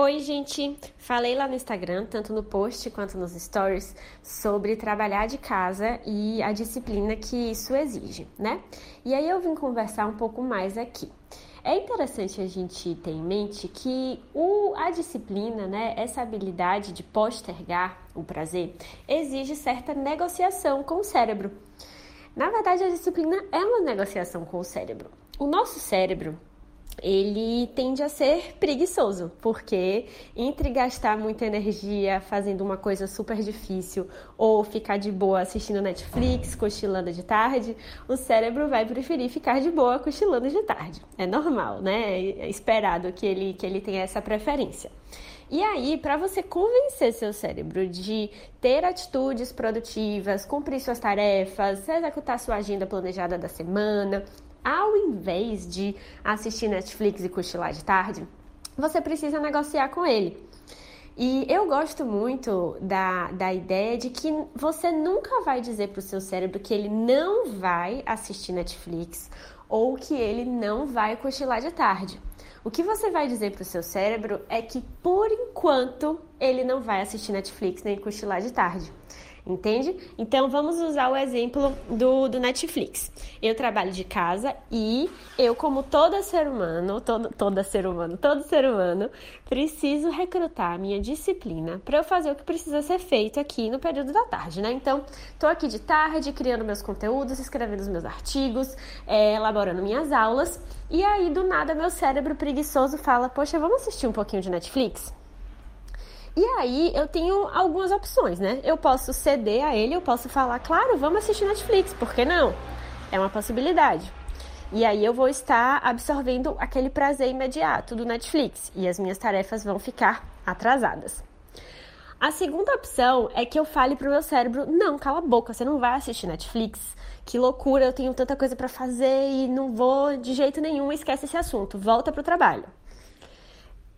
Oi, gente! Falei lá no Instagram, tanto no post quanto nos stories, sobre trabalhar de casa e a disciplina que isso exige, né? E aí eu vim conversar um pouco mais aqui. É interessante a gente ter em mente que o, a disciplina, né, essa habilidade de postergar o prazer, exige certa negociação com o cérebro. Na verdade, a disciplina é uma negociação com o cérebro. O nosso cérebro, ele tende a ser preguiçoso, porque entre gastar muita energia fazendo uma coisa super difícil ou ficar de boa assistindo Netflix, cochilando de tarde, o cérebro vai preferir ficar de boa cochilando de tarde. É normal, né? É esperado que ele, que ele tenha essa preferência. E aí, para você convencer seu cérebro de ter atitudes produtivas, cumprir suas tarefas, executar sua agenda planejada da semana, ao invés de assistir Netflix e cochilar de tarde, você precisa negociar com ele. E eu gosto muito da, da ideia de que você nunca vai dizer para o seu cérebro que ele não vai assistir Netflix ou que ele não vai cochilar de tarde. O que você vai dizer para o seu cérebro é que, por enquanto, ele não vai assistir Netflix nem cochilar de tarde entende? Então vamos usar o exemplo do, do Netflix. Eu trabalho de casa e eu, como todo ser humano, todo, todo ser humano, todo ser humano, preciso recrutar a minha disciplina para eu fazer o que precisa ser feito aqui no período da tarde, né? Então, tô aqui de tarde criando meus conteúdos, escrevendo os meus artigos, é, elaborando minhas aulas. E aí, do nada, meu cérebro preguiçoso fala: Poxa, vamos assistir um pouquinho de Netflix? E aí eu tenho algumas opções, né? Eu posso ceder a ele, eu posso falar, claro, vamos assistir Netflix, por que não? É uma possibilidade. E aí eu vou estar absorvendo aquele prazer imediato do Netflix e as minhas tarefas vão ficar atrasadas. A segunda opção é que eu fale pro meu cérebro: não, cala a boca, você não vai assistir Netflix. Que loucura, eu tenho tanta coisa para fazer e não vou de jeito nenhum, esquece esse assunto, volta pro trabalho.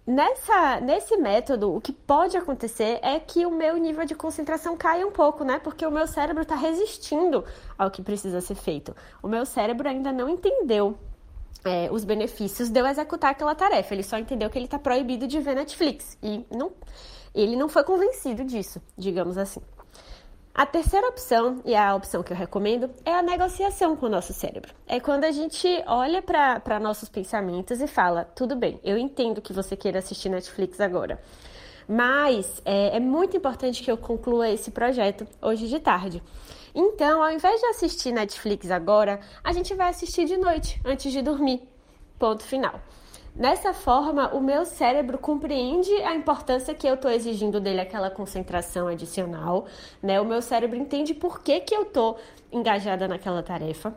Nessa, nesse método, o que pode acontecer é que o meu nível de concentração caia um pouco, né? Porque o meu cérebro está resistindo ao que precisa ser feito. O meu cérebro ainda não entendeu é, os benefícios de eu executar aquela tarefa. Ele só entendeu que ele está proibido de ver Netflix. E não, ele não foi convencido disso, digamos assim. A terceira opção, e a opção que eu recomendo, é a negociação com o nosso cérebro. É quando a gente olha para nossos pensamentos e fala: tudo bem, eu entendo que você queira assistir Netflix agora, mas é, é muito importante que eu conclua esse projeto hoje de tarde. Então, ao invés de assistir Netflix agora, a gente vai assistir de noite, antes de dormir. Ponto final. Nessa forma, o meu cérebro compreende a importância que eu estou exigindo dele aquela concentração adicional, né? O meu cérebro entende por que, que eu estou engajada naquela tarefa.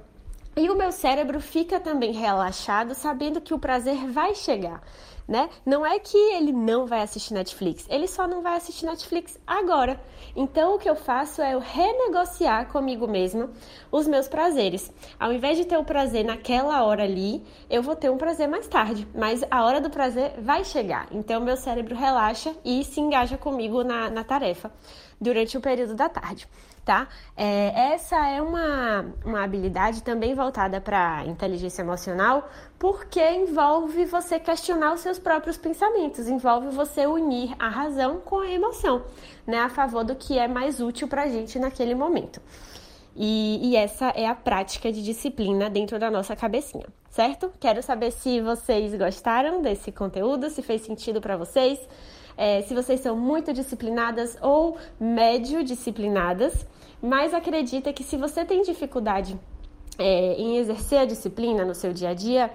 E o meu cérebro fica também relaxado, sabendo que o prazer vai chegar né? Não é que ele não vai assistir Netflix, ele só não vai assistir Netflix agora. Então o que eu faço é eu renegociar comigo mesma os meus prazeres. Ao invés de ter o prazer naquela hora ali, eu vou ter um prazer mais tarde, mas a hora do prazer vai chegar. Então meu cérebro relaxa e se engaja comigo na, na tarefa durante o período da tarde tá? É, essa é uma, uma habilidade também voltada para inteligência emocional, porque envolve você questionar os seus próprios pensamentos, envolve você unir a razão com a emoção, né? A favor do que é mais útil para a gente naquele momento. E, e, essa é a prática de disciplina dentro da nossa cabecinha, certo? Quero saber se vocês gostaram desse conteúdo, se fez sentido para vocês é, se vocês são muito disciplinadas ou médio disciplinadas, mas acredita que se você tem dificuldade é, em exercer a disciplina no seu dia a dia,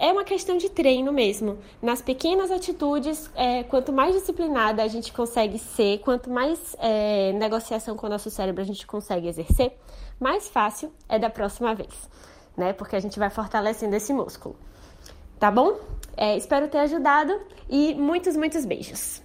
é uma questão de treino mesmo. Nas pequenas atitudes, é, quanto mais disciplinada a gente consegue ser, quanto mais é, negociação com o nosso cérebro a gente consegue exercer, mais fácil é da próxima vez, né? Porque a gente vai fortalecendo esse músculo. Tá bom? É, espero ter ajudado e muitos, muitos beijos.